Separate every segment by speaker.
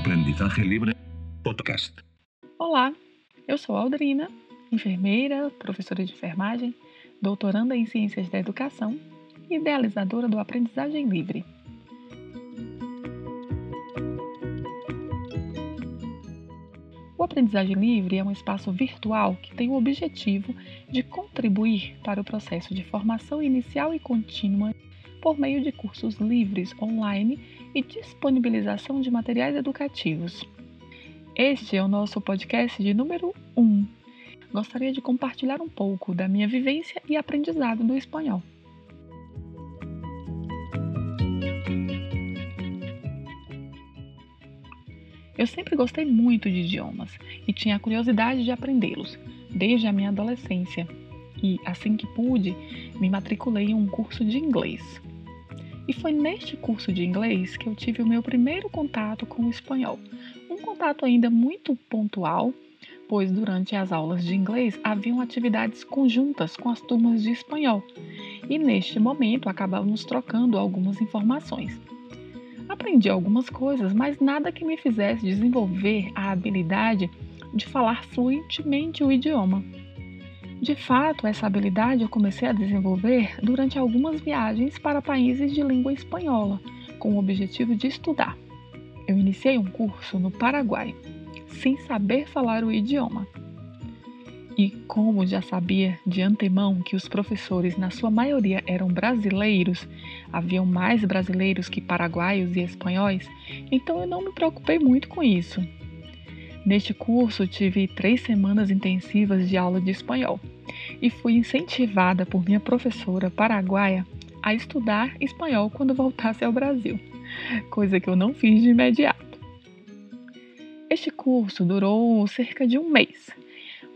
Speaker 1: Aprendizaje Libre Podcast.
Speaker 2: Olá, eu sou Aldrina, enfermeira, professora de enfermagem, doutoranda em Ciências da Educação e idealizadora do Aprendizagem Livre. O Aprendizagem Livre é um espaço virtual que tem o objetivo de contribuir para o processo de formação inicial e contínua por meio de cursos livres online e disponibilização de materiais educativos. Este é o nosso podcast de número 1. Gostaria de compartilhar um pouco da minha vivência e aprendizado do espanhol. Eu sempre gostei muito de idiomas e tinha a curiosidade de aprendê-los, desde a minha adolescência. E, assim que pude, me matriculei em um curso de inglês. E foi neste curso de inglês que eu tive o meu primeiro contato com o espanhol. Um contato ainda muito pontual, pois durante as aulas de inglês haviam atividades conjuntas com as turmas de espanhol. E neste momento acabávamos trocando algumas informações. Aprendi algumas coisas, mas nada que me fizesse desenvolver a habilidade de falar fluentemente o idioma. De fato, essa habilidade eu comecei a desenvolver durante algumas viagens para países de língua espanhola, com o objetivo de estudar. Eu iniciei um curso no Paraguai, sem saber falar o idioma. E como já sabia de antemão que os professores, na sua maioria, eram brasileiros, haviam mais brasileiros que paraguaios e espanhóis, então eu não me preocupei muito com isso. Neste curso, tive três semanas intensivas de aula de espanhol e fui incentivada por minha professora paraguaia a estudar espanhol quando voltasse ao Brasil, coisa que eu não fiz de imediato. Este curso durou cerca de um mês,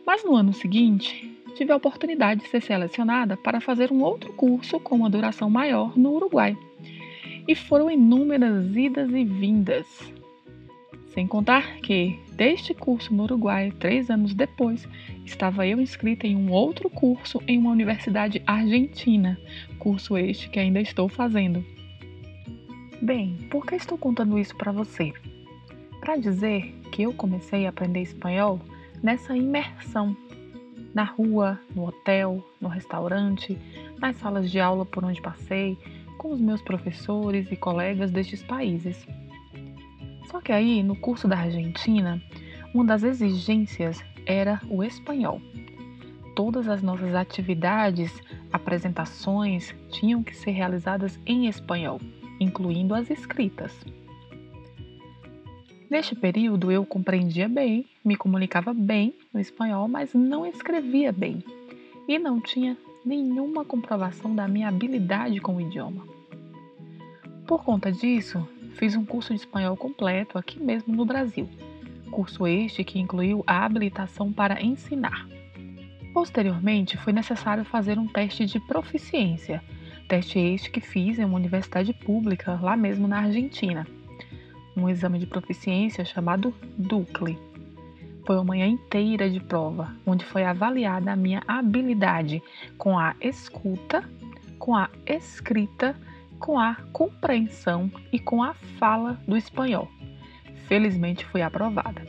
Speaker 2: mas no ano seguinte tive a oportunidade de ser selecionada para fazer um outro curso com uma duração maior no Uruguai. E foram inúmeras idas e vindas. Sem contar que deste curso no Uruguai, três anos depois, estava eu inscrita em um outro curso em uma universidade argentina, curso este que ainda estou fazendo. Bem, por que estou contando isso para você? Para dizer que eu comecei a aprender espanhol nessa imersão na rua, no hotel, no restaurante, nas salas de aula por onde passei, com os meus professores e colegas destes países. Só que aí, no curso da Argentina, uma das exigências era o espanhol. Todas as nossas atividades, apresentações tinham que ser realizadas em espanhol, incluindo as escritas. Neste período eu compreendia bem, me comunicava bem no espanhol, mas não escrevia bem e não tinha nenhuma comprovação da minha habilidade com o idioma. Por conta disso, fiz um curso de espanhol completo aqui mesmo no Brasil. Curso este que incluiu a habilitação para ensinar. Posteriormente, foi necessário fazer um teste de proficiência, teste este que fiz em uma universidade pública lá mesmo na Argentina. Um exame de proficiência chamado DUCLE. Foi uma manhã inteira de prova, onde foi avaliada a minha habilidade com a escuta, com a escrita com a compreensão e com a fala do espanhol. Felizmente fui aprovada.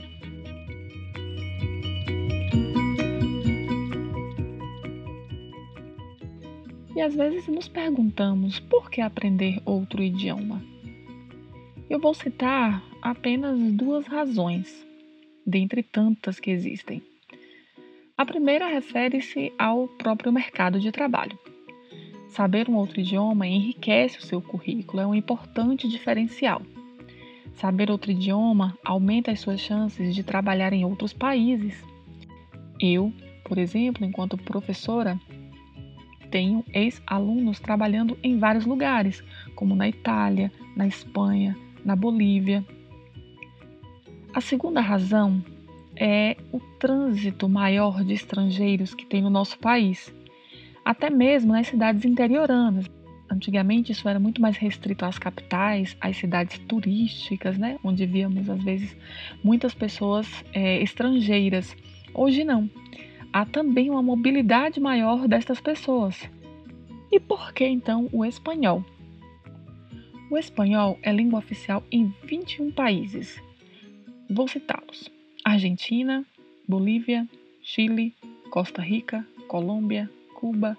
Speaker 2: E às vezes nos perguntamos por que aprender outro idioma. Eu vou citar apenas duas razões, dentre tantas que existem. A primeira refere-se ao próprio mercado de trabalho. Saber um outro idioma enriquece o seu currículo, é um importante diferencial. Saber outro idioma aumenta as suas chances de trabalhar em outros países. Eu, por exemplo, enquanto professora, tenho ex-alunos trabalhando em vários lugares, como na Itália, na Espanha, na Bolívia. A segunda razão é o trânsito maior de estrangeiros que tem no nosso país até mesmo nas cidades interioranas. Antigamente isso era muito mais restrito às capitais, às cidades turísticas, né? onde víamos às vezes muitas pessoas é, estrangeiras. Hoje não. Há também uma mobilidade maior destas pessoas. E por que então o espanhol? O espanhol é língua oficial em 21 países. Vou citá-los: Argentina, Bolívia, Chile, Costa Rica, Colômbia, Cuba,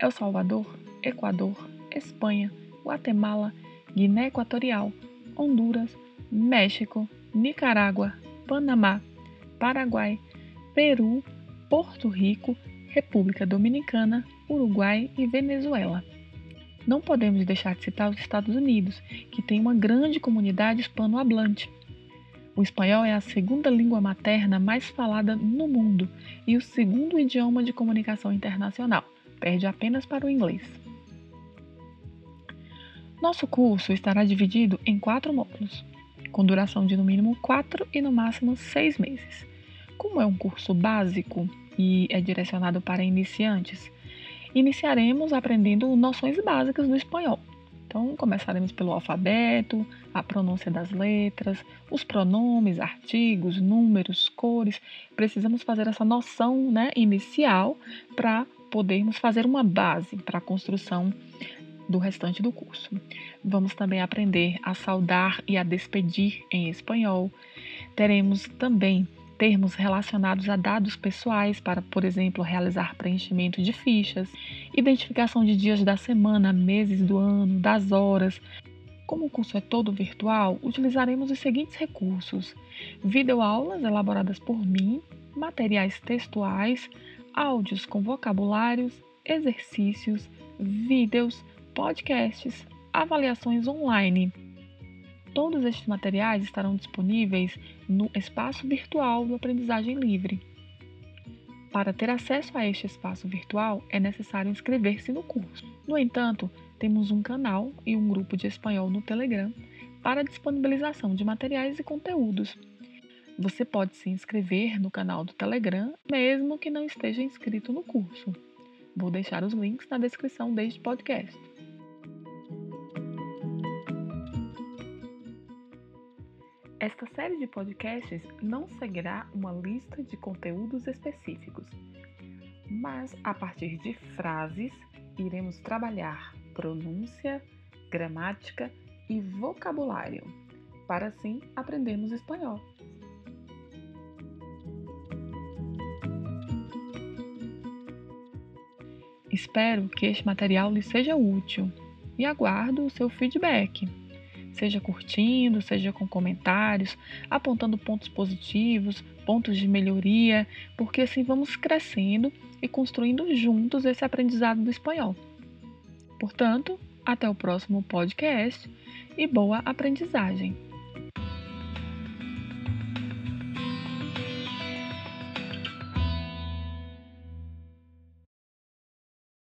Speaker 2: El Salvador, Equador, Espanha, Guatemala, Guiné Equatorial, Honduras, México, Nicarágua, Panamá, Paraguai, Peru, Porto Rico, República Dominicana, Uruguai e Venezuela. Não podemos deixar de citar os Estados Unidos, que tem uma grande comunidade hispanohablante. O espanhol é a segunda língua materna mais falada no mundo e o segundo idioma de comunicação internacional, perde apenas para o inglês. Nosso curso estará dividido em quatro módulos, com duração de no mínimo quatro e no máximo seis meses. Como é um curso básico e é direcionado para iniciantes, iniciaremos aprendendo noções básicas do espanhol. Então, começaremos pelo alfabeto, a pronúncia das letras, os pronomes, artigos, números, cores. Precisamos fazer essa noção né, inicial para podermos fazer uma base para a construção do restante do curso. Vamos também aprender a saudar e a despedir em espanhol. Teremos também termos relacionados a dados pessoais para, por exemplo, realizar preenchimento de fichas, identificação de dias da semana, meses do ano, das horas. Como o curso é todo virtual, utilizaremos os seguintes recursos: videoaulas elaboradas por mim, materiais textuais, áudios com vocabulários, exercícios, vídeos, podcasts, avaliações online. Todos estes materiais estarão disponíveis no espaço virtual do Aprendizagem Livre. Para ter acesso a este espaço virtual, é necessário inscrever-se no curso. No entanto, temos um canal e um grupo de espanhol no Telegram para disponibilização de materiais e conteúdos. Você pode se inscrever no canal do Telegram, mesmo que não esteja inscrito no curso. Vou deixar os links na descrição deste podcast. Esta série de podcasts não seguirá uma lista de conteúdos específicos, mas a partir de frases iremos trabalhar pronúncia, gramática e vocabulário, para assim aprendermos espanhol. Espero que este material lhe seja útil e aguardo o seu feedback seja curtindo, seja com comentários, apontando pontos positivos, pontos de melhoria, porque assim vamos crescendo e construindo juntos esse aprendizado do espanhol. Portanto, até o próximo podcast e boa aprendizagem!